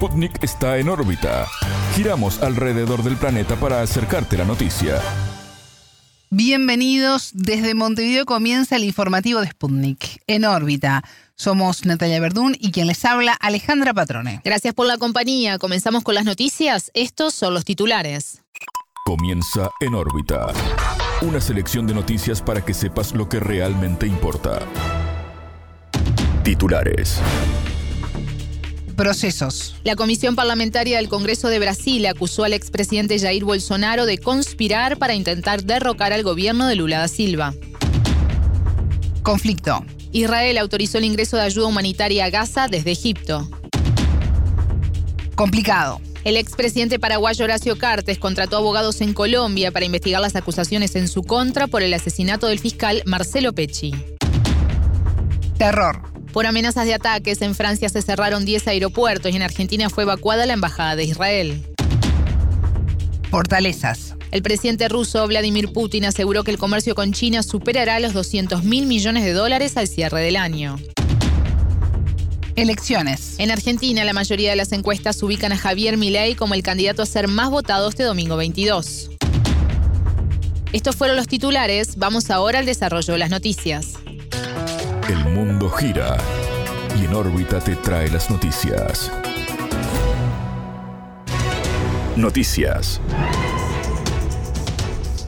Sputnik está en órbita. Giramos alrededor del planeta para acercarte la noticia. Bienvenidos. Desde Montevideo comienza el informativo de Sputnik, en órbita. Somos Natalia Verdún y quien les habla, Alejandra Patrone. Gracias por la compañía. Comenzamos con las noticias. Estos son los titulares. Comienza en órbita. Una selección de noticias para que sepas lo que realmente importa. Titulares. Procesos. La Comisión Parlamentaria del Congreso de Brasil acusó al expresidente Jair Bolsonaro de conspirar para intentar derrocar al gobierno de Lula da Silva. Conflicto. Israel autorizó el ingreso de ayuda humanitaria a Gaza desde Egipto. Complicado. El expresidente paraguayo Horacio Cartes contrató abogados en Colombia para investigar las acusaciones en su contra por el asesinato del fiscal Marcelo Pecci. Terror. Por amenazas de ataques, en Francia se cerraron 10 aeropuertos y en Argentina fue evacuada la embajada de Israel. Fortalezas. El presidente ruso Vladimir Putin aseguró que el comercio con China superará los 200 mil millones de dólares al cierre del año. Elecciones. En Argentina, la mayoría de las encuestas ubican a Javier Milei como el candidato a ser más votado este domingo 22. Estos fueron los titulares. Vamos ahora al desarrollo de las noticias. El mundo gira y en órbita te trae las noticias. Noticias.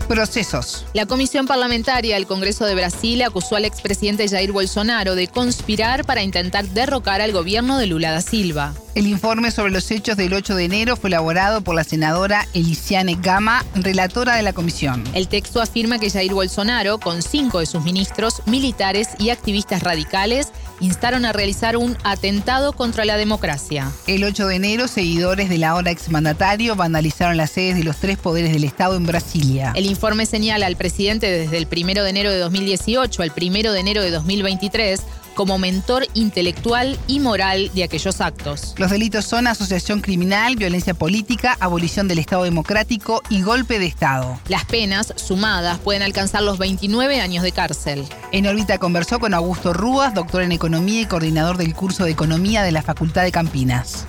Procesos. La Comisión Parlamentaria del Congreso de Brasil acusó al expresidente Jair Bolsonaro de conspirar para intentar derrocar al gobierno de Lula da Silva. El informe sobre los hechos del 8 de enero fue elaborado por la senadora Elisiane Gama, relatora de la comisión. El texto afirma que Jair Bolsonaro, con cinco de sus ministros, militares y activistas radicales, instaron a realizar un atentado contra la democracia. El 8 de enero, seguidores del ahora exmandatario vandalizaron las sedes de los tres poderes del Estado en Brasilia. El informe señala al presidente desde el 1 de enero de 2018 al 1 de enero de 2023 como mentor intelectual y moral de aquellos actos. Los delitos son asociación criminal, violencia política, abolición del Estado democrático y golpe de Estado. Las penas, sumadas, pueden alcanzar los 29 años de cárcel. En órbita conversó con Augusto Rúas, doctor en Economía y coordinador del curso de Economía de la Facultad de Campinas.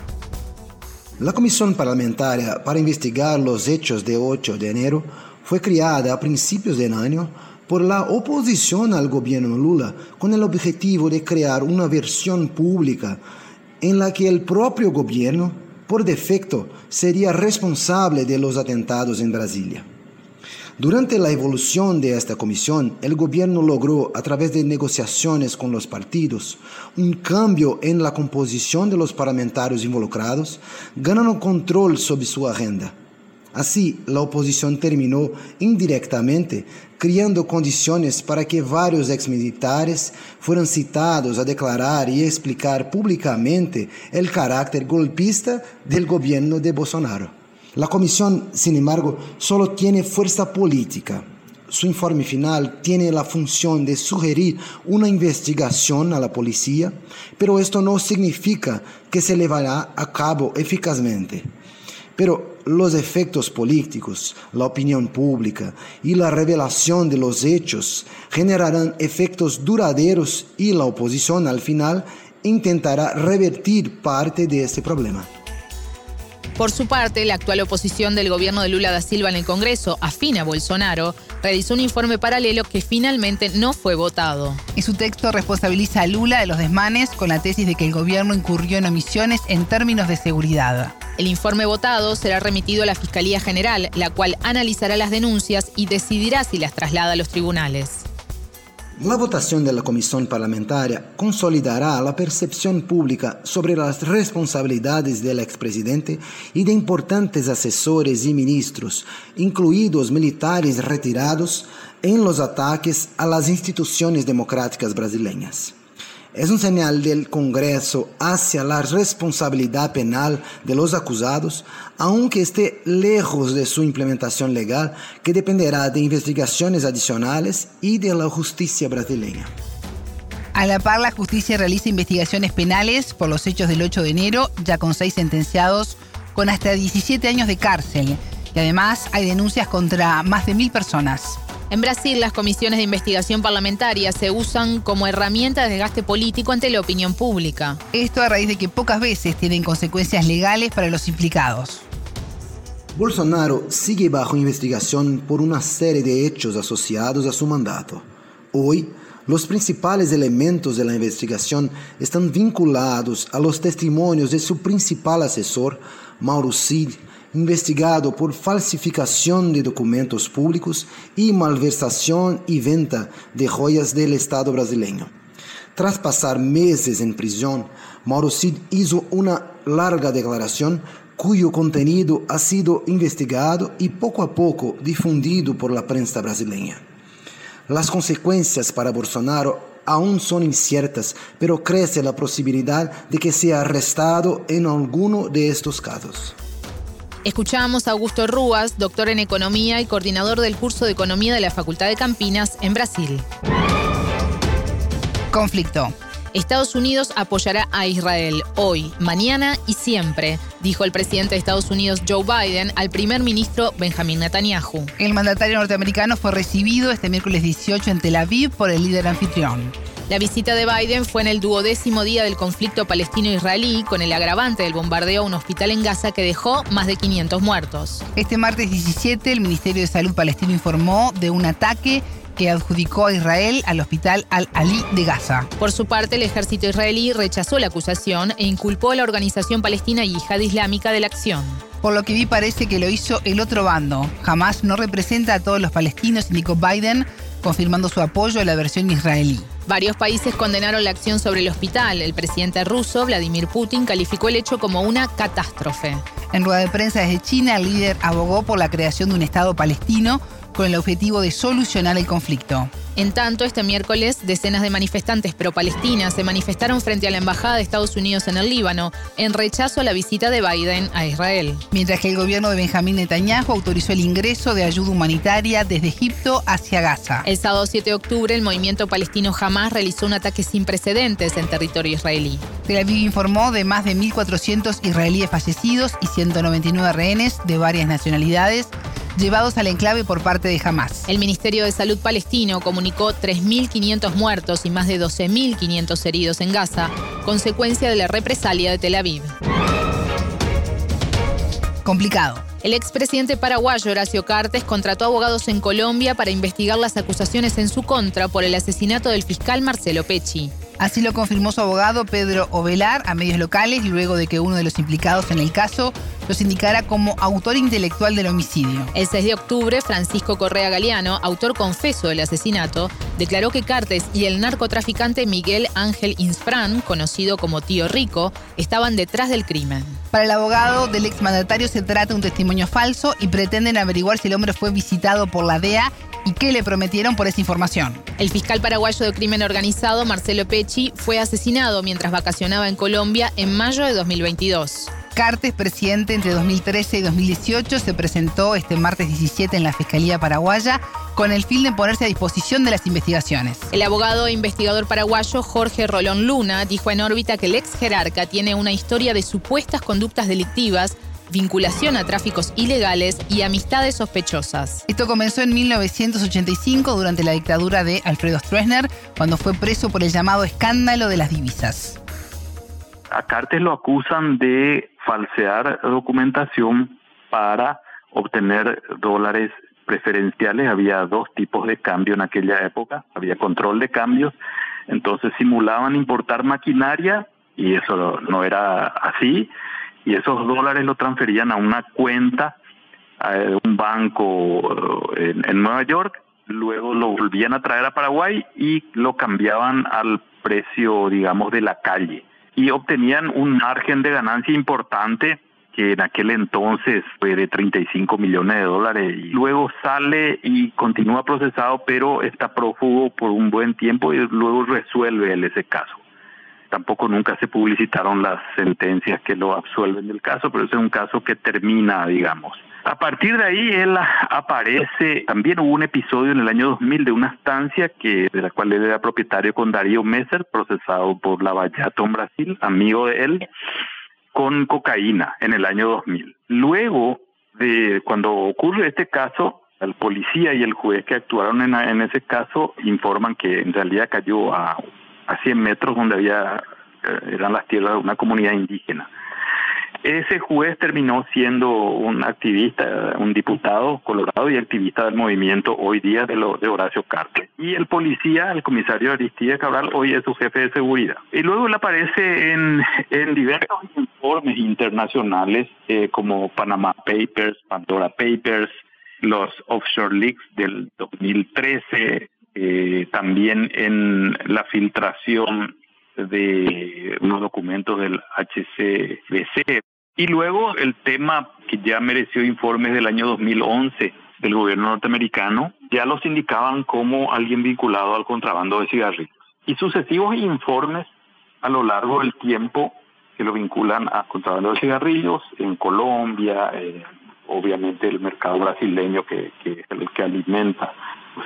La Comisión Parlamentaria para investigar los hechos de 8 de enero fue creada a principios del año por la oposición al gobierno Lula con el objetivo de crear una versión pública en la que el propio gobierno, por defecto, sería responsable de los atentados en Brasilia. Durante la evolución de esta comisión, el gobierno logró, a través de negociaciones con los partidos, un cambio en la composición de los parlamentarios involucrados, ganando control sobre su agenda. Así, la oposición terminó indirectamente criando condiciones para que vários ex-militares fueran citados a declarar y explicar públicamente el carácter golpista del gobierno de Bolsonaro. La comisión, sin embargo, solo tiene fuerza política. Su informe final tiene la función de sugerir una investigación a la policía, pero esto no significa que se llevará a cabo eficazmente. Pero los efectos políticos, la opinión pública y la revelación de los hechos generarán efectos duraderos y la oposición al final intentará revertir parte de este problema. Por su parte, la actual oposición del gobierno de Lula da Silva en el Congreso, afín a Bolsonaro, realizó un informe paralelo que finalmente no fue votado. En su texto responsabiliza a Lula de los desmanes con la tesis de que el gobierno incurrió en omisiones en términos de seguridad. El informe votado será remitido a la Fiscalía General, la cual analizará las denuncias y decidirá si las traslada a los tribunales. La votación de la Comisión Parlamentaria consolidará la percepción pública sobre las responsabilidades del expresidente y de importantes asesores y ministros, incluidos militares retirados, en los ataques a las instituciones democráticas brasileñas. Es un señal del Congreso hacia la responsabilidad penal de los acusados, aunque esté lejos de su implementación legal, que dependerá de investigaciones adicionales y de la justicia brasileña. A la par, la justicia realiza investigaciones penales por los hechos del 8 de enero, ya con seis sentenciados con hasta 17 años de cárcel. Y además hay denuncias contra más de mil personas. En Brasil, las comisiones de investigación parlamentaria se usan como herramienta de desgaste político ante la opinión pública. Esto a raíz de que pocas veces tienen consecuencias legales para los implicados. Bolsonaro sigue bajo investigación por una serie de hechos asociados a su mandato. Hoy, los principales elementos de la investigación están vinculados a los testimonios de su principal asesor, Mauro Cid, investigado por falsificación de documentos públicos y malversación y venta de joyas del Estado brasileño. Tras pasar meses en prisión, Mauro Cid hizo una larga declaración cuyo contenido ha sido investigado y poco a poco difundido por la prensa brasileña. Las consecuencias para Bolsonaro aún son inciertas, pero crece la posibilidad de que sea arrestado en alguno de estos casos. Escuchamos a Augusto Rúas, doctor en Economía y coordinador del curso de Economía de la Facultad de Campinas en Brasil. Conflicto. Estados Unidos apoyará a Israel hoy, mañana y siempre, dijo el presidente de Estados Unidos Joe Biden al primer ministro Benjamin Netanyahu. El mandatario norteamericano fue recibido este miércoles 18 en Tel Aviv por el líder anfitrión. La visita de Biden fue en el duodécimo día del conflicto palestino-israelí, con el agravante del bombardeo a un hospital en Gaza que dejó más de 500 muertos. Este martes 17, el Ministerio de Salud palestino informó de un ataque que adjudicó a Israel al hospital Al-Ali de Gaza. Por su parte, el ejército israelí rechazó la acusación e inculpó a la organización palestina Yihad Islámica de la acción. Por lo que vi parece que lo hizo el otro bando. Jamás no representa a todos los palestinos, indicó Biden, confirmando su apoyo a la versión israelí. Varios países condenaron la acción sobre el hospital. El presidente ruso, Vladimir Putin, calificó el hecho como una catástrofe. En rueda de prensa desde China, el líder abogó por la creación de un Estado palestino con el objetivo de solucionar el conflicto. En tanto, este miércoles, decenas de manifestantes pro-palestinas se manifestaron frente a la Embajada de Estados Unidos en el Líbano en rechazo a la visita de Biden a Israel. Mientras que el gobierno de Benjamín Netanyahu autorizó el ingreso de ayuda humanitaria desde Egipto hacia Gaza. El sábado 7 de octubre, el movimiento palestino Hamas realizó un ataque sin precedentes en territorio israelí. Tel Aviv informó de más de 1.400 israelíes fallecidos y 199 rehenes de varias nacionalidades llevados al enclave por parte de Hamas. El Ministerio de Salud palestino comunicó 3.500 muertos y más de 12.500 heridos en Gaza, consecuencia de la represalia de Tel Aviv. Complicado. El expresidente paraguayo Horacio Cartes contrató abogados en Colombia para investigar las acusaciones en su contra por el asesinato del fiscal Marcelo Pecci. Así lo confirmó su abogado Pedro Ovelar a medios locales luego de que uno de los implicados en el caso los indicara como autor intelectual del homicidio. El 6 de octubre, Francisco Correa Galeano, autor confeso del asesinato, declaró que Cartes y el narcotraficante Miguel Ángel Insfran, conocido como Tío Rico, estaban detrás del crimen. Para el abogado del exmandatario se trata de un testimonio falso y pretenden averiguar si el hombre fue visitado por la DEA y qué le prometieron por esa información. El fiscal paraguayo de crimen organizado, Marcelo Pecci, fue asesinado mientras vacacionaba en Colombia en mayo de 2022. Cartes, presidente entre 2013 y 2018, se presentó este martes 17 en la Fiscalía Paraguaya con el fin de ponerse a disposición de las investigaciones. El abogado e investigador paraguayo Jorge Rolón Luna dijo en órbita que el ex jerarca tiene una historia de supuestas conductas delictivas vinculación a tráficos ilegales y amistades sospechosas. Esto comenzó en 1985 durante la dictadura de Alfredo Stroessner, cuando fue preso por el llamado escándalo de las divisas. A Cartes lo acusan de falsear documentación para obtener dólares preferenciales. Había dos tipos de cambio en aquella época, había control de cambios, entonces simulaban importar maquinaria y eso no era así y esos dólares lo transferían a una cuenta de un banco eh, en, Nueva York, luego lo volvían a traer a Paraguay y lo cambiaban al precio, digamos, de la calle. Y obtenían un margen de ganancia importante que en aquel entonces fue de 35 millones de dólares. Y luego sale y continúa procesado, pero está prófugo por un buen tiempo y luego resuelve él ese caso tampoco nunca se publicitaron las sentencias que lo absuelven del caso, pero es un caso que termina, digamos. A partir de ahí él aparece, también hubo un episodio en el año 2000 de una estancia que de la cual él era propietario con Darío Messer, procesado por Lavallato en Brasil, amigo de él, con cocaína en el año 2000. Luego de cuando ocurre este caso, El policía y el juez que actuaron en, ese caso informan que en realidad cayó a, a 100 metros donde había eh, eran las tierras de una comunidad indígena. Ese juez terminó siendo un activista, un diputado colorado y activista del movimiento hoy día de, lo, de Horacio Cartes. Y el policía, el comisario Aristide Cabral, hoy es su jefe de seguridad. Y luego él aparece en, en diversos informes internacionales eh, como Panama Papers, Pandora Papers, los Offshore Leaks del 2013, eh, también en la filtración de unos documentos del HCBC. Y luego el tema que ya mereció informes del año 2011 del gobierno norteamericano, ya los indicaban como alguien vinculado al contrabando de cigarrillos. Y sucesivos informes a lo largo del tiempo que lo vinculan a contrabando de cigarrillos en Colombia, obviamente el mercado brasileño que, que que alimenta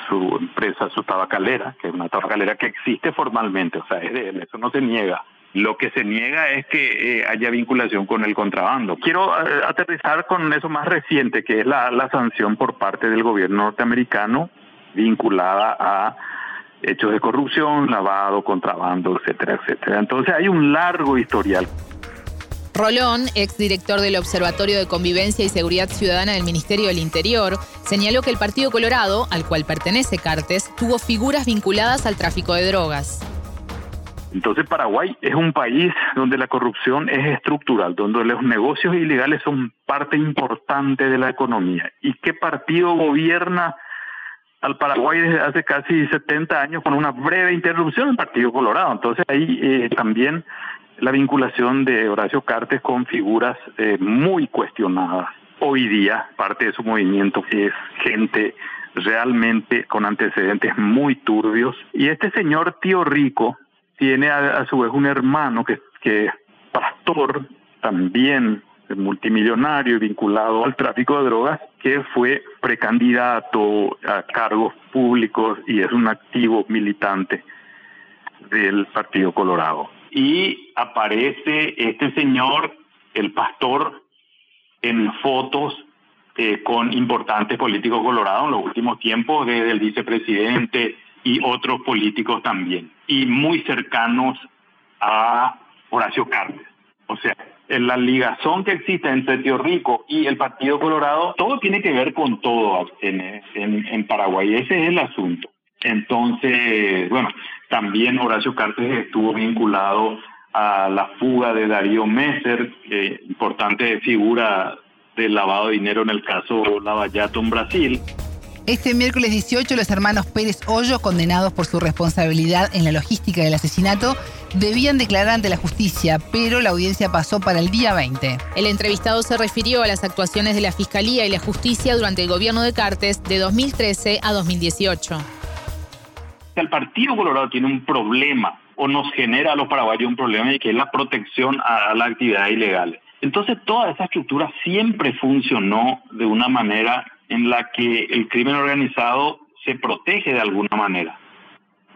su empresa, su tabacalera, que es una tabacalera que existe formalmente, o sea, es de él, eso no se niega. Lo que se niega es que eh, haya vinculación con el contrabando. Quiero eh, aterrizar con eso más reciente, que es la, la sanción por parte del gobierno norteamericano vinculada a hechos de corrupción, lavado, contrabando, etcétera, etcétera. Entonces hay un largo historial. Rolón, exdirector del Observatorio de Convivencia y Seguridad Ciudadana del Ministerio del Interior, señaló que el Partido Colorado, al cual pertenece Cartes, tuvo figuras vinculadas al tráfico de drogas. Entonces Paraguay es un país donde la corrupción es estructural, donde los negocios ilegales son parte importante de la economía. ¿Y qué partido gobierna al Paraguay desde hace casi 70 años con una breve interrupción? El Partido Colorado. Entonces ahí eh, también la vinculación de Horacio Cartes con figuras eh, muy cuestionadas. Hoy día, parte de su movimiento es gente realmente con antecedentes muy turbios. Y este señor tío rico tiene a, su vez un hermano que, que es pastor, también multimillonario y vinculado al tráfico de drogas, que fue precandidato a cargos públicos y es un activo militante del Partido Colorado. Y aparece este señor, el pastor, en fotos eh, con importantes políticos colorados en los últimos tiempos, desde el vicepresidente y otros políticos también, y muy cercanos a Horacio Cartes. O sea, en la ligazón que existe entre Tío Rico y el Partido Colorado, todo tiene que ver con todo en, Paraguay. Ese es el asunto. Entonces, bueno, también Horacio Cartes estuvo vinculado a la fuga de Darío Messer, importante figura del lavado de dinero en el caso Lavallato en Brasil. Este miércoles 18, los hermanos Pérez Hoyo, condenados por su responsabilidad en la logística del asesinato, debían declarar ante la justicia, pero la audiencia pasó para el día 20. El entrevistado se refirió a las actuaciones de la Fiscalía y la Justicia durante el gobierno de Cartes de 2013 a 2018 el Partido Colorado tiene un problema o nos genera a los paraguayos un problema y que es la protección a la actividad ilegal. Entonces toda esa estructura siempre funcionó de una manera en la que el crimen organizado se protege de alguna manera.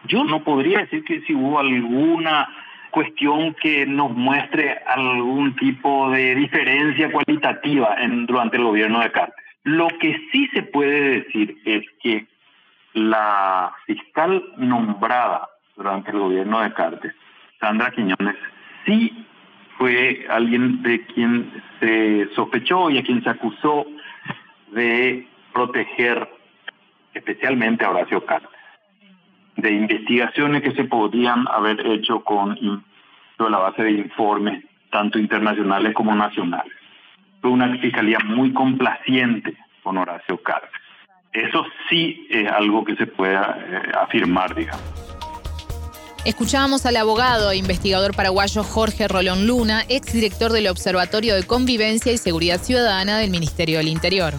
Yo no podría decir que si hubo alguna cuestión que nos muestre algún tipo de diferencia cualitativa en, durante el gobierno de Cartes. Lo que sí se puede decir es que la fiscal nombrada durante el gobierno de Cartes, Sandra Quiñones, sí fue alguien de quien se sospechó y a quien se acusó de proteger especialmente a Horacio Cartes, de investigaciones que se podían haber hecho con la base de informes, tanto internacionales como nacionales. Fue una fiscalía muy complaciente con Horacio Cartes. Eso sí es algo que se pueda eh, afirmar, digamos. Escuchábamos al abogado e investigador paraguayo Jorge Rolón Luna, exdirector del Observatorio de Convivencia y Seguridad Ciudadana del Ministerio del Interior.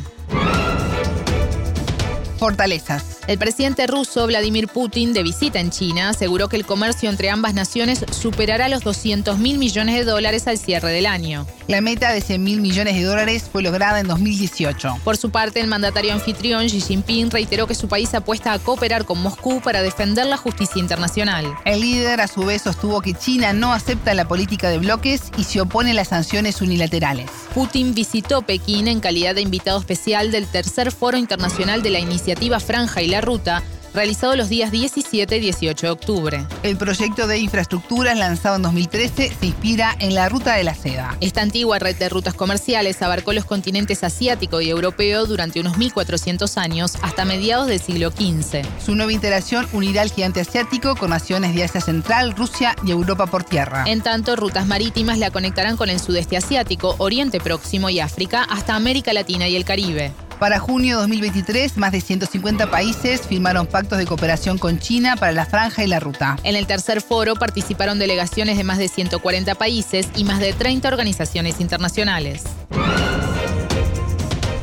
Fortalezas. El presidente ruso Vladimir Putin, de visita en China, aseguró que el comercio entre ambas naciones superará los 200 mil millones de dólares al cierre del año. La meta de 100 mil millones de dólares fue lograda en 2018. Por su parte, el mandatario anfitrión Xi Jinping reiteró que su país apuesta a cooperar con Moscú para defender la justicia internacional. El líder a su vez sostuvo que China no acepta la política de bloques y se opone a las sanciones unilaterales. Putin visitó Pekín en calidad de invitado especial del tercer Foro Internacional de la Iniciativa Franja y la Ruta, realizado los días 17 y 18 de octubre. El proyecto de infraestructuras lanzado en 2013 se inspira en la Ruta de la Seda. Esta antigua red de rutas comerciales abarcó los continentes asiático y europeo durante unos 1.400 años hasta mediados del siglo XV. Su nueva interacción unirá al gigante asiático con naciones de Asia Central, Rusia y Europa por tierra. En tanto, rutas marítimas la conectarán con el sudeste asiático, Oriente Próximo y África hasta América Latina y el Caribe. Para junio de 2023, más de 150 países firmaron pactos de cooperación con China para la franja y la ruta. En el tercer foro participaron delegaciones de más de 140 países y más de 30 organizaciones internacionales.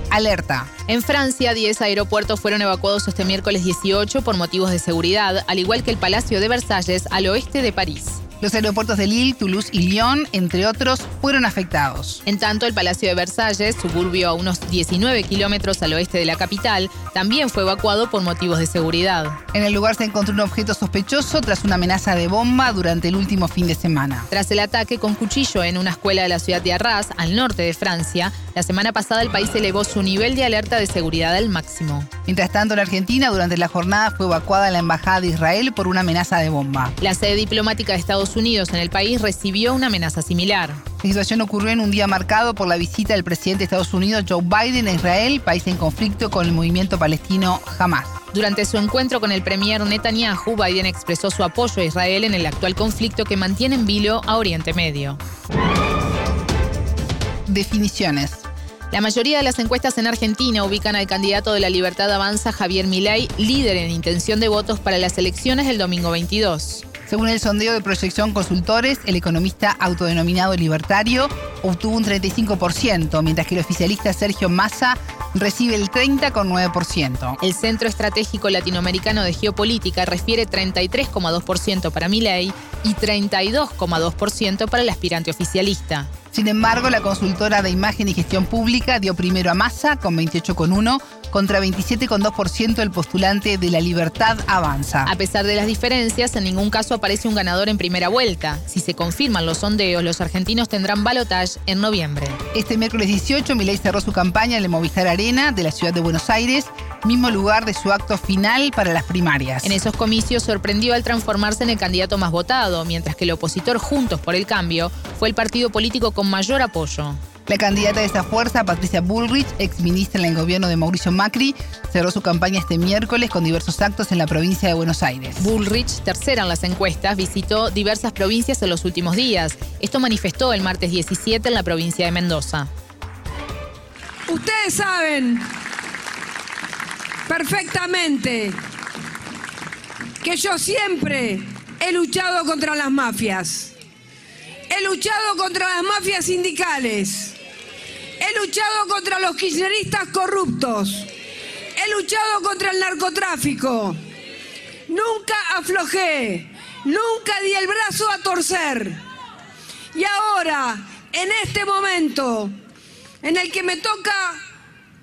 Alerta. En Francia, 10 aeropuertos fueron evacuados este miércoles 18 por motivos de seguridad, al igual que el Palacio de Versalles al oeste de París. Los aeropuertos de Lille, Toulouse y Lyon, entre otros, fueron afectados. En tanto, el Palacio de Versalles, suburbio a unos 19 kilómetros al oeste de la capital, también fue evacuado por motivos de seguridad. En el lugar se encontró un objeto sospechoso tras una amenaza de bomba durante el último fin de semana. Tras el ataque con cuchillo en una escuela de la ciudad de Arras, al norte de Francia, la semana pasada el país elevó su nivel de alerta de seguridad al máximo. Mientras tanto, en Argentina, durante la jornada fue evacuada la embajada de Israel por una amenaza de bomba. La sede diplomática de Estados Unidos en el país recibió una amenaza similar. La situación ocurrió en un día marcado por la visita del presidente de Estados Unidos Joe Biden a Israel, país en conflicto con el movimiento palestino Hamas. Durante su encuentro con el premier Netanyahu, Biden expresó su apoyo a Israel en el actual conflicto que mantiene en vilo a Oriente Medio. Definiciones. La mayoría de las encuestas en Argentina ubican al candidato de la Libertad Avanza, Javier Milei, líder en intención de votos para las elecciones del domingo 22. Según el sondeo de proyección consultores, el economista autodenominado libertario obtuvo un 35%, mientras que el oficialista Sergio Massa recibe el 30,9%. El Centro Estratégico Latinoamericano de Geopolítica refiere 33,2% para Milei y 32,2% para el aspirante oficialista. Sin embargo, la consultora de imagen y gestión pública dio primero a Massa con 28,1 contra 27,2% del postulante de la libertad avanza. A pesar de las diferencias, en ningún caso aparece un ganador en primera vuelta. Si se confirman los sondeos, los argentinos tendrán balotage en noviembre. Este miércoles 18, Milei cerró su campaña en el Movistar Arena de la ciudad de Buenos Aires, mismo lugar de su acto final para las primarias. En esos comicios sorprendió al transformarse en el candidato más votado, mientras que el opositor Juntos por el Cambio fue el partido político con mayor apoyo. La candidata de esta fuerza, Patricia Bullrich, ex ministra en el gobierno de Mauricio Macri, cerró su campaña este miércoles con diversos actos en la provincia de Buenos Aires. Bullrich, tercera en las encuestas, visitó diversas provincias en los últimos días. Esto manifestó el martes 17 en la provincia de Mendoza. Ustedes saben perfectamente que yo siempre he luchado contra las mafias. He luchado contra las mafias sindicales. He luchado contra los kirchneristas corruptos. He luchado contra el narcotráfico. Nunca aflojé. Nunca di el brazo a torcer. Y ahora, en este momento, en el que me toca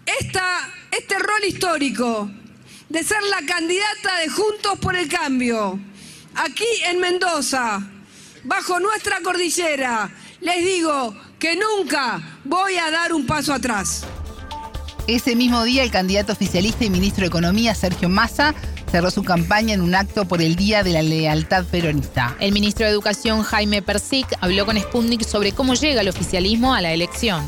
esta, este rol histórico de ser la candidata de Juntos por el Cambio, aquí en Mendoza, bajo nuestra cordillera, les digo que nunca voy a dar un paso atrás. Ese mismo día, el candidato oficialista y ministro de Economía, Sergio Massa, cerró su campaña en un acto por el Día de la Lealtad Peronista. El ministro de Educación, Jaime Persic, habló con Sputnik sobre cómo llega el oficialismo a la elección.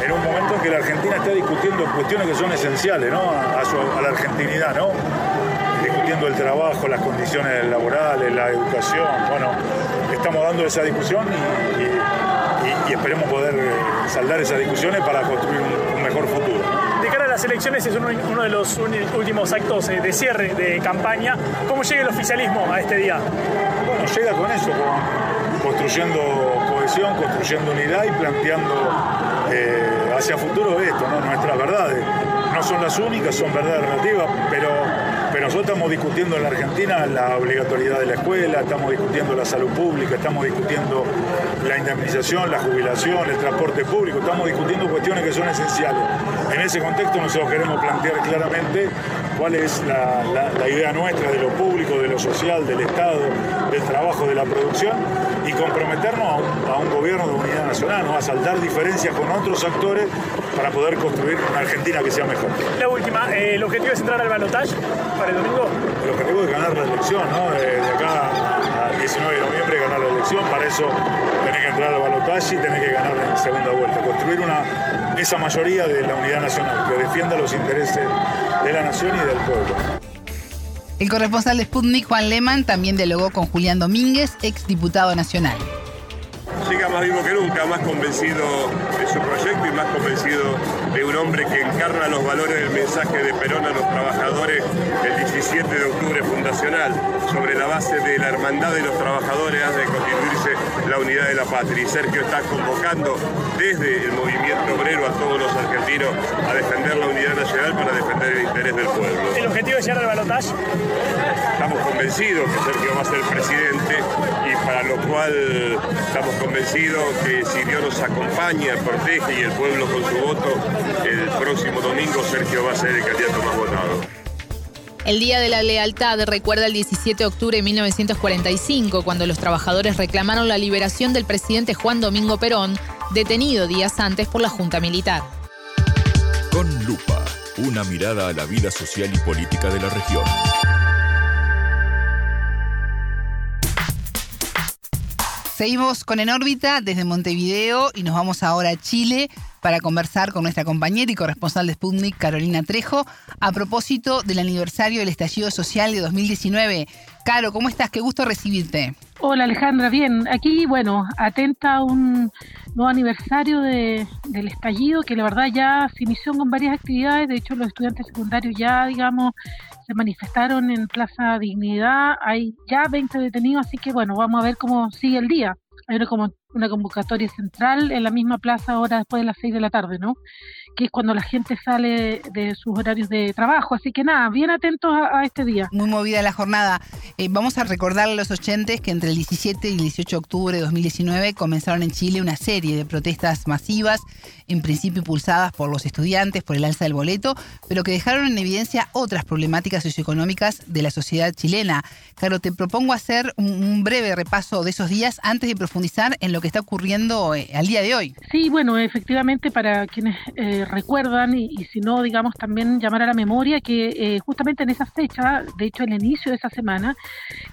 En un momento en que la Argentina está discutiendo cuestiones que son esenciales ¿no? a, su, a la argentinidad, ¿no? discutiendo el trabajo, las condiciones laborales, la educación. Bueno, estamos dando esa discusión y, y, y esperemos poder saldar esas discusiones para construir un, un mejor futuro. De cara a las elecciones es uno, uno de los últimos actos de cierre de campaña. ¿Cómo llega el oficialismo a este día? Bueno, llega con eso, con, construyendo cohesión, construyendo unidad y planteando eh, hacia futuro esto, ¿no? nuestras verdades. No son las únicas, son verdades relativas, pero Pero nosotros estamos discutiendo en la Argentina la obligatoriedad de la escuela, estamos discutiendo la salud pública, estamos discutiendo la indemnización, la jubilación, el transporte público, estamos discutiendo cuestiones que son esenciales. En ese contexto nosotros queremos plantear claramente cuál es la, idea nuestra de lo público, de lo social, del Estado, del trabajo, de la producción y comprometernos a un, gobierno de unidad nacional, ¿no? a saldar diferencias con otros actores para poder construir una Argentina que sea mejor. La última, eh, ¿el objetivo es entrar al balotaje para el domingo? El objetivo es ganar la elección, ¿no? de acá al 19 de noviembre ganar la elección, para eso tenés que entrar al balotaje y tenés que ganar en segunda vuelta, construir una, esa mayoría de la unidad nacional que defienda los intereses de la nación y del pueblo. El corresponsal de Sputnik, Juan Lehmann, también dialogó con Julián Domínguez, ex diputado nacional. Llega más vivo que nunca, más convencido de su proyecto y más convencido de un hombre que encarna los valores del mensaje de Perón a los trabajadores el 17 de sobre la base de la hermandad de los trabajadores ha de constituirse la unidad de la patria. Y Sergio está convocando desde el movimiento obrero a todos los argentinos a defender la unidad nacional para defender el interés del pueblo. ¿El objetivo es llegar al balotaje? Estamos convencidos que Sergio va a ser presidente y para lo cual estamos convencidos que si Dios nos acompaña, protege y el pueblo con su voto, el próximo domingo Sergio va a ser el candidato más votado. El Día de la Lealtad recuerda el 17 de octubre de 1945, cuando los trabajadores reclamaron la liberación del presidente Juan Domingo Perón, detenido días antes por la Junta Militar. Con lupa, una mirada a la vida social y política de la región. Seguimos con En órbita desde Montevideo y nos vamos ahora a Chile para conversar con nuestra compañera y corresponsal de Sputnik, Carolina Trejo, a propósito del aniversario del estallido social de 2019. Caro, ¿cómo estás? Qué gusto recibirte. Hola Alejandra, bien. Aquí, bueno, atenta a un nuevo aniversario del estallido, que la verdad ya se inició con varias actividades. De hecho, los estudiantes secundarios ya, digamos, se manifestaron en Plaza Dignidad. Hay ya 20 detenidos, así que bueno, vamos a ver cómo sigue el día. Hay como una convocatoria central en la misma plaza ahora después de las 6 de la tarde, ¿no? Que es cuando la gente sale de sus horarios de trabajo. Así que nada, bien atentos a, este día. Muy movida la jornada. Eh, vamos a recordar a los oyentes que entre el 17 y el 18 de octubre de 2019 comenzaron en Chile una serie de protestas masivas en principio impulsadas por los estudiantes, por el alza del boleto, pero que dejaron en evidencia otras problemáticas socioeconómicas de la sociedad chilena. Claro, te propongo hacer un, breve repaso de esos días antes de profundizar en lo que está ocurriendo eh, al día de hoy. Sí, bueno, efectivamente para quienes eh, recuerdan y, si no, digamos, también llamar a la memoria que eh, justamente en esa fecha, de hecho el inicio de esa semana,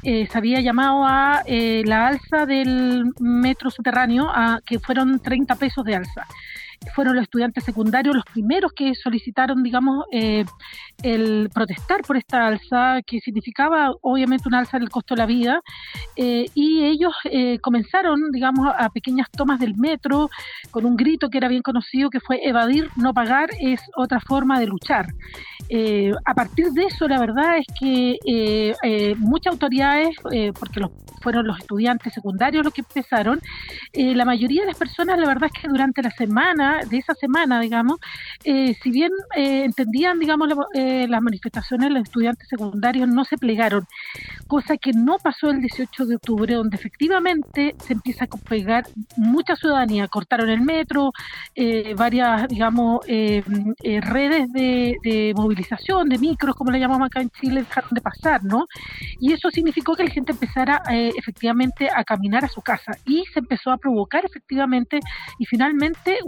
se había llamado a la alza del metro subterráneo, a, que fueron 30 pesos de alza fueron los estudiantes secundarios los primeros que solicitaron, digamos, eh, el protestar por esta alza, que significaba obviamente una alza del costo de la vida, eh, y ellos eh, comenzaron, digamos, a pequeñas tomas del metro con un grito que era bien conocido, que fue evadir, no pagar, es otra forma de luchar. a partir de eso, la verdad es que muchas autoridades, porque los, fueron los estudiantes secundarios los que empezaron, la mayoría de las personas, la verdad es que durante la semana, de esa semana, digamos, eh, si bien eh, entendían, digamos, eh, las manifestaciones, los estudiantes secundarios no se plegaron, cosa que no pasó el 18 de octubre, donde efectivamente se empieza a pegar mucha ciudadanía, cortaron el metro, varias, digamos, redes de, de, movilización, de micros, como le llamamos acá en Chile, dejaron de pasar, ¿no? Y eso significó que la gente empezara efectivamente a caminar a su casa y se empezó a provocar efectivamente y finalmente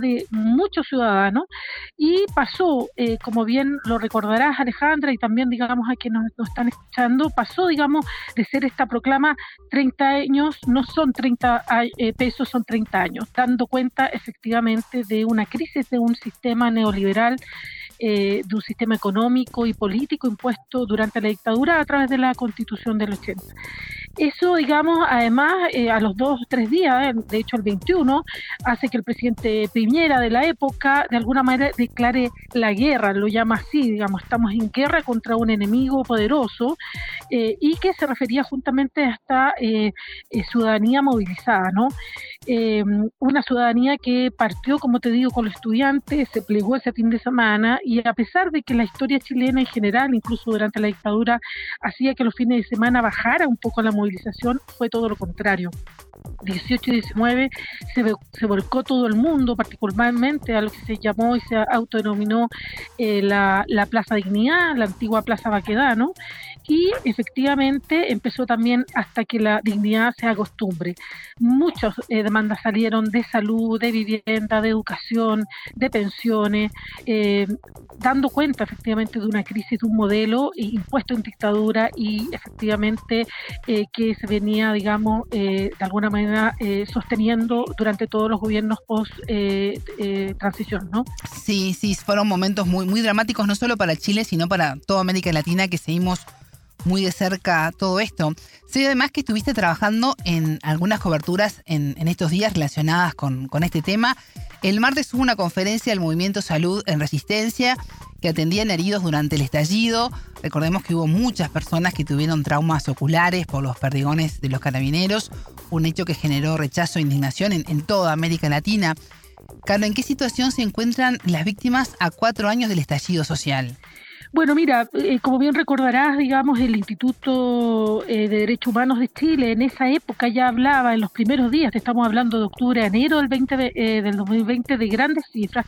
de muchos ciudadanos. Y pasó, eh, como bien lo recordarás Alejandra y también digamos a quienes nos, están escuchando, pasó digamos de ser esta proclama 30 años, no son 30 eh, pesos, son 30 años, dando cuenta efectivamente de una crisis de un sistema neoliberal eh, de un sistema económico y político impuesto durante la dictadura a través de la constitución del 80. Eso, digamos, además, eh, a los dos o tres días, eh, de hecho el 21, hace que el presidente Piñera de la época, de alguna manera, declare la guerra, lo llama así, digamos, estamos en guerra contra un enemigo poderoso, y que se refería justamente a esta ciudadanía movilizada, ¿no? Em, una ciudadanía que partió, como te digo, con los estudiantes, se plegó ese fin de semana y a pesar de que la historia chilena en general, incluso durante la dictadura, hacía que los fines de semana bajara un poco la movilización, fue todo lo contrario. 18 y 19 se, se volcó todo el mundo, particularmente a lo que se llamó y se autodenominó eh, la, la, Plaza Dignidad, la antigua Plaza Baquedano, y efectivamente empezó también hasta que la dignidad se acostumbre. Muchas eh, demandas salieron de salud, de vivienda, de educación, de pensiones, eh, dando cuenta efectivamente de una crisis de un modelo impuesto en dictadura y efectivamente que se venía, digamos, de alguna manera eh, sosteniendo durante todos los gobiernos post eh, eh, transición, ¿no? Sí, sí, fueron momentos muy, muy dramáticos no solo para Chile, sino para toda América Latina que seguimos muy de cerca todo esto. Sé además que estuviste trabajando en algunas coberturas en, estos días relacionadas con, este tema. El martes hubo una conferencia del Movimiento Salud en Resistencia que atendían heridos durante el estallido. Recordemos que hubo muchas personas que tuvieron traumas oculares por los perdigones de los carabineros, un hecho que generó rechazo e indignación en, toda América Latina. Carlos, ¿en qué situación se encuentran las víctimas a cuatro años del estallido social? Bueno, mira, eh, como bien recordarás, digamos, el Instituto eh, de Derechos Humanos de Chile en esa época ya hablaba, en los primeros días, estamos hablando de octubre a enero del, 20 eh, del 2020, de grandes cifras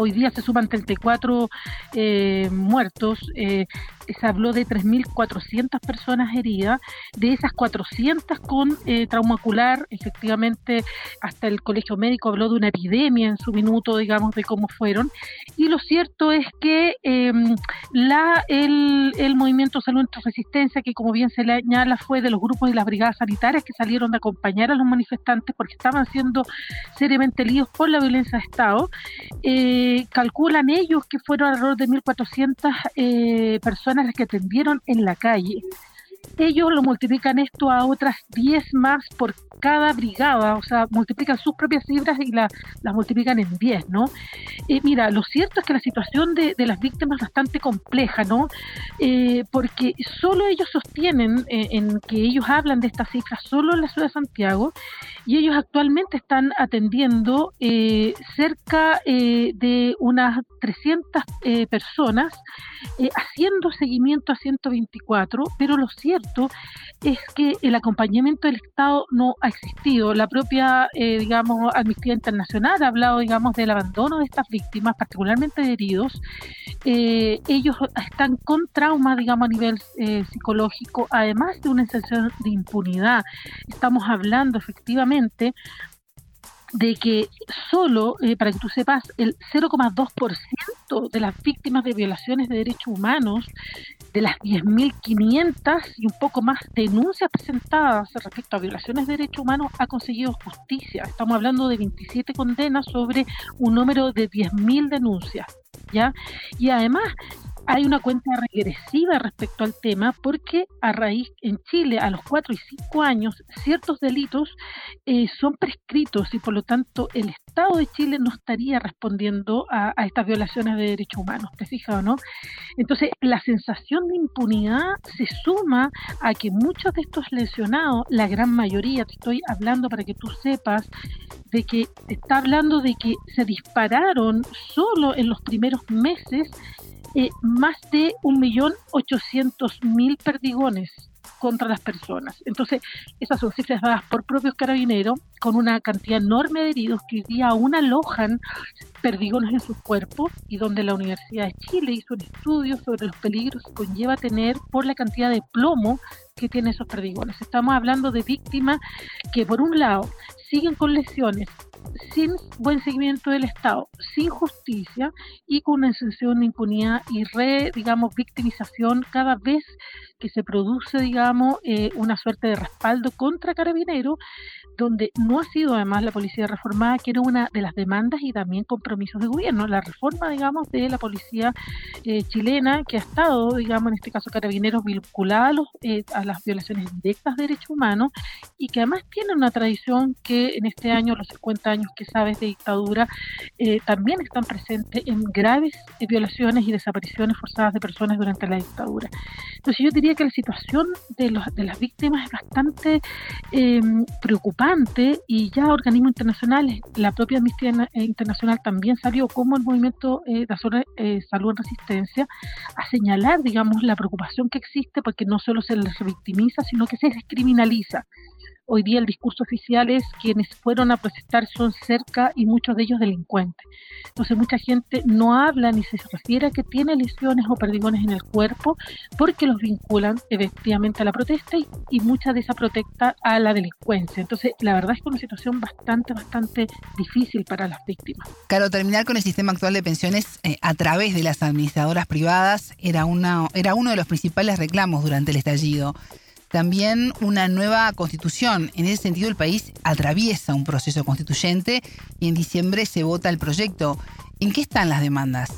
hoy día se suman 34 eh, muertos, eh, se habló de 3.400 personas heridas, de esas 400 con eh, trauma ocular, efectivamente hasta el Colegio Médico habló de una epidemia en su minuto, digamos, de cómo fueron, y lo cierto es que em, el, movimiento Salud en Resistencia, que como bien se le añala fue de los grupos y las brigadas sanitarias que salieron a acompañar a los manifestantes porque estaban siendo seriamente heridos por la violencia de Estado, calculan ellos que fueron alrededor de 1.400 eh, personas las que atendieron en la calle. Ellos lo multiplican esto a otras 10 más por cada brigada, o sea, multiplican sus propias cifras y las multiplican en 10, ¿no? Eh, mira, lo cierto es que la situación de, las víctimas es bastante compleja, ¿no? Eh, porque solo ellos sostienen eh, en que ellos hablan de estas cifras solo en la ciudad de Santiago y ellos actualmente están atendiendo cerca de unas 300 personas haciendo seguimiento a 124, pero lo es que el acompañamiento del Estado no ha existido. La propia, eh, digamos, Amnistía Internacional ha hablado, digamos, del abandono de estas víctimas, particularmente de heridos. Eh, ellos están con trauma, digamos, a nivel eh, psicológico, además de una sensación de impunidad. Estamos hablando efectivamente de que solo, para que tú sepas, el 0,2% de las víctimas de violaciones de derechos humanos de las 10.500 y un poco más denuncias presentadas respecto a violaciones de derechos humanos ha conseguido justicia. Estamos hablando de 27 condenas sobre un número de 10.000 denuncias. ¿ya? Y además hay una cuenta regresiva respecto al tema porque a raíz en Chile a los 4 y 5 años ciertos delitos eh, son prescritos y por lo tanto el Estado de Chile no estaría respondiendo a, estas violaciones de derechos humanos, ¿te fijas o no? Entonces la sensación de impunidad se suma a que muchos de estos lesionados, la gran mayoría, te estoy hablando para que tú sepas, de que está hablando de que se dispararon solo en los primeros meses eh, más de 1.800.000 perdigones contra las personas. Entonces, esas son cifras dadas por propios carabineros, con una cantidad enorme de heridos que hoy día aún alojan perdigones en sus cuerpos y donde la Universidad de Chile hizo un estudio sobre los peligros que conlleva tener por la cantidad de plomo que tienen esos perdigones. Estamos hablando de víctimas que por un lado siguen con lesiones sin buen seguimiento del Estado, sin justicia y con una sensación de impunidad y re, digamos, victimización cada vez que se produce, digamos, eh, una suerte de respaldo contra Carabineros, donde no ha sido además la policía reformada, que era una de las demandas y también compromisos de gobierno. La reforma, digamos, de la policía eh, chilena, que ha estado, digamos, en este caso Carabineros, vinculada a, eh, a las violaciones directas de derechos humanos y que además tiene una tradición que en este año, los 50 años que sabes de dictadura, también están presentes en graves violaciones y desapariciones forzadas de personas durante la dictadura. Entonces yo diría que la situación de, los, de las víctimas es bastante em, preocupante y ya organismos internacionales, la propia Amnistía Internacional también salió como el movimiento de salud en resistencia a señalar, digamos, la preocupación que existe porque no solo se les revictimiza, sino que se descriminaliza. Hoy día el discurso oficial es quienes fueron a protestar son cerca y muchos de ellos delincuentes. Entonces mucha gente no habla ni se refiere a que tiene lesiones o perdigones en el cuerpo porque los vinculan efectivamente a la protesta y, mucha de esa protesta a la delincuencia. Entonces la verdad es que una situación bastante, bastante difícil para las víctimas. Claro, terminar con el sistema actual de pensiones eh, a través de las administradoras privadas era, una, era uno de los principales reclamos durante el estallido también una nueva constitución. En ese sentido, el país atraviesa un proceso constituyente y en diciembre se vota el proyecto. ¿En qué están las demandas?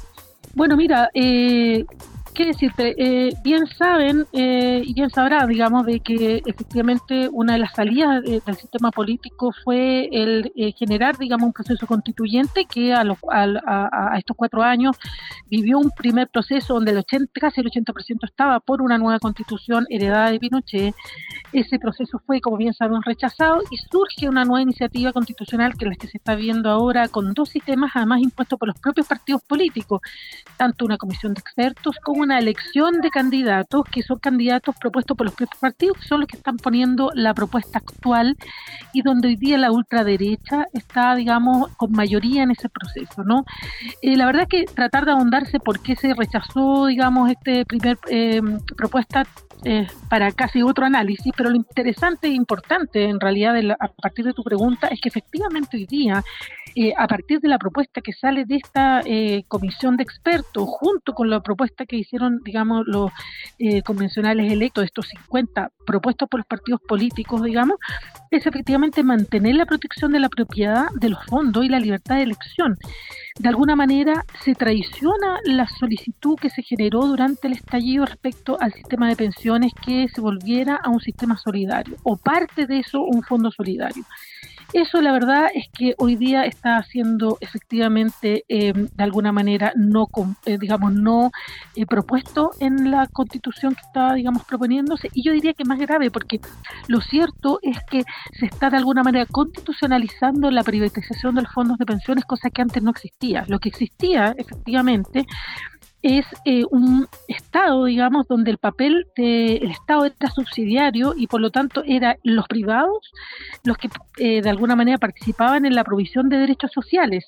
Bueno, mira, eh, ¿Qué decirte? Eh, bien saben eh, y bien sabrá, digamos, de que efectivamente una de las salidas del sistema político fue el eh, generar, digamos, un proceso constituyente que a, los, a, estos cuatro años vivió un primer proceso donde el 80, casi el 80% estaba por una nueva constitución heredada de Pinochet. Ese proceso fue, como bien saben, rechazado y surge una nueva iniciativa constitucional que es la que se está viendo ahora con dos sistemas además impuestos por los propios partidos políticos, tanto una comisión de expertos como una elección de candidatos que son candidatos propuestos por los propios partidos, que son los que están poniendo la propuesta actual y donde hoy día la ultraderecha está, digamos, con mayoría en ese proceso, ¿no? Eh, la verdad que tratar de ahondarse por qué se rechazó, digamos, este primer eh, propuesta eh, para casi otro análisis, pero lo interesante e importante en realidad a partir de tu pregunta es que efectivamente hoy día, eh, a partir de la propuesta que sale de esta eh, comisión de expertos, junto con la propuesta que hicieron, digamos, los convencionales electos, estos 50 propuestos por los partidos políticos, digamos, es efectivamente mantener la protección de la propiedad de los fondos y la libertad de elección. De alguna manera se traiciona la solicitud que se generó durante el estallido respecto al sistema de pensiones que se volviera a un sistema solidario o parte de eso un fondo solidario. Eso la verdad es que hoy día está siendo efectivamente eh, de alguna manera no, eh, digamos, no eh, propuesto en la constitución que está, digamos, proponiéndose. Y yo diría que más grave porque lo cierto es que se está de alguna manera constitucionalizando la privatización de los fondos de pensiones, cosa que antes no existía. Lo que existía efectivamente es eh, un Estado, digamos, donde el papel del Estado era subsidiario y por lo tanto eran los privados los que eh, de alguna manera participaban en la provisión de derechos sociales,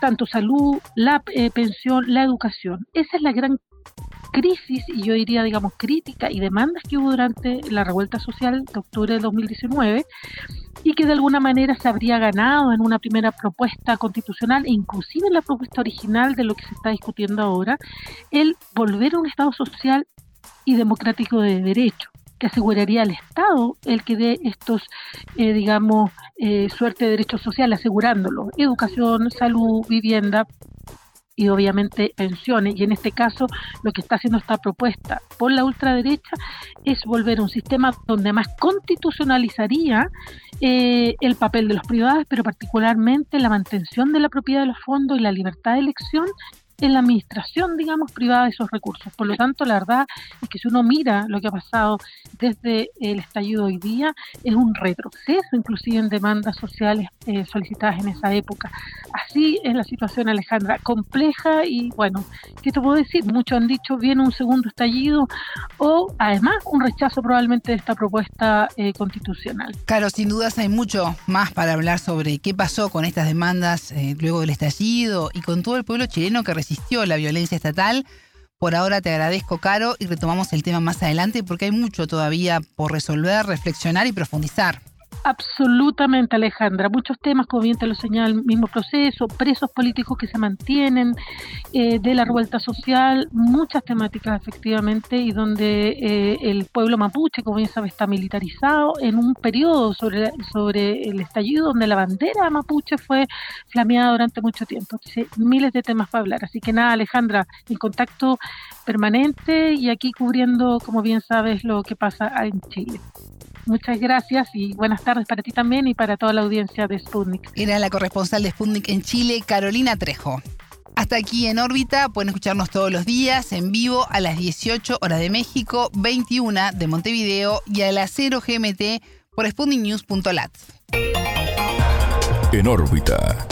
tanto salud, la eh, pensión, la educación. Esa es la gran crisis y yo diría, digamos, crítica y demandas que hubo durante la revuelta social de octubre de 2019 y que de alguna manera se habría ganado en una primera propuesta constitucional inclusive en la propuesta original de lo que se está discutiendo ahora, el volver a un Estado social y democrático de derecho que aseguraría al Estado el que dé estos, eh, digamos, eh, suerte de derechos sociales, asegurándolo, educación, salud, vivienda, y obviamente pensiones. Y en este caso lo que está haciendo esta propuesta por la ultraderecha es volver a un sistema donde más constitucionalizaría eh, el papel de los privados, pero particularmente la mantención de la propiedad de los fondos y la libertad de elección en la administración, digamos, privada de esos recursos. Por lo tanto, la verdad es que si uno mira lo que ha pasado desde el estallido hoy día, es un retroceso, inclusive en demandas sociales eh, solicitadas en esa época. Así es la situación, Alejandra, compleja y bueno, ¿qué te puedo decir? Muchos han dicho viene un segundo estallido o además un rechazo probablemente de esta propuesta eh, constitucional. Claro, sin dudas hay mucho más para hablar sobre qué pasó con estas demandas eh, luego del estallido y con todo el pueblo chileno que recibió la violencia estatal. Por ahora te agradezco, Caro, y retomamos el tema más adelante porque hay mucho todavía por resolver, reflexionar y profundizar. Absolutamente, Alejandra. Muchos temas, como bien te lo señala el mismo proceso, presos políticos que se mantienen, eh, de la revuelta social, muchas temáticas efectivamente, y donde eh, el pueblo mapuche, como bien sabes, está militarizado en un periodo sobre, sobre el estallido donde la bandera mapuche fue flameada durante mucho tiempo. Entonces, miles de temas para hablar. Así que nada, Alejandra, en contacto permanente y aquí cubriendo, como bien sabes, lo que pasa en Chile. Muchas gracias y buenas tardes para ti también y para toda la audiencia de Sputnik. Era la corresponsal de Sputnik en Chile, Carolina Trejo. Hasta aquí en órbita, pueden escucharnos todos los días en vivo a las 18 horas de México, 21 de Montevideo y a las 0 GMT por sputniknews.lat. En órbita.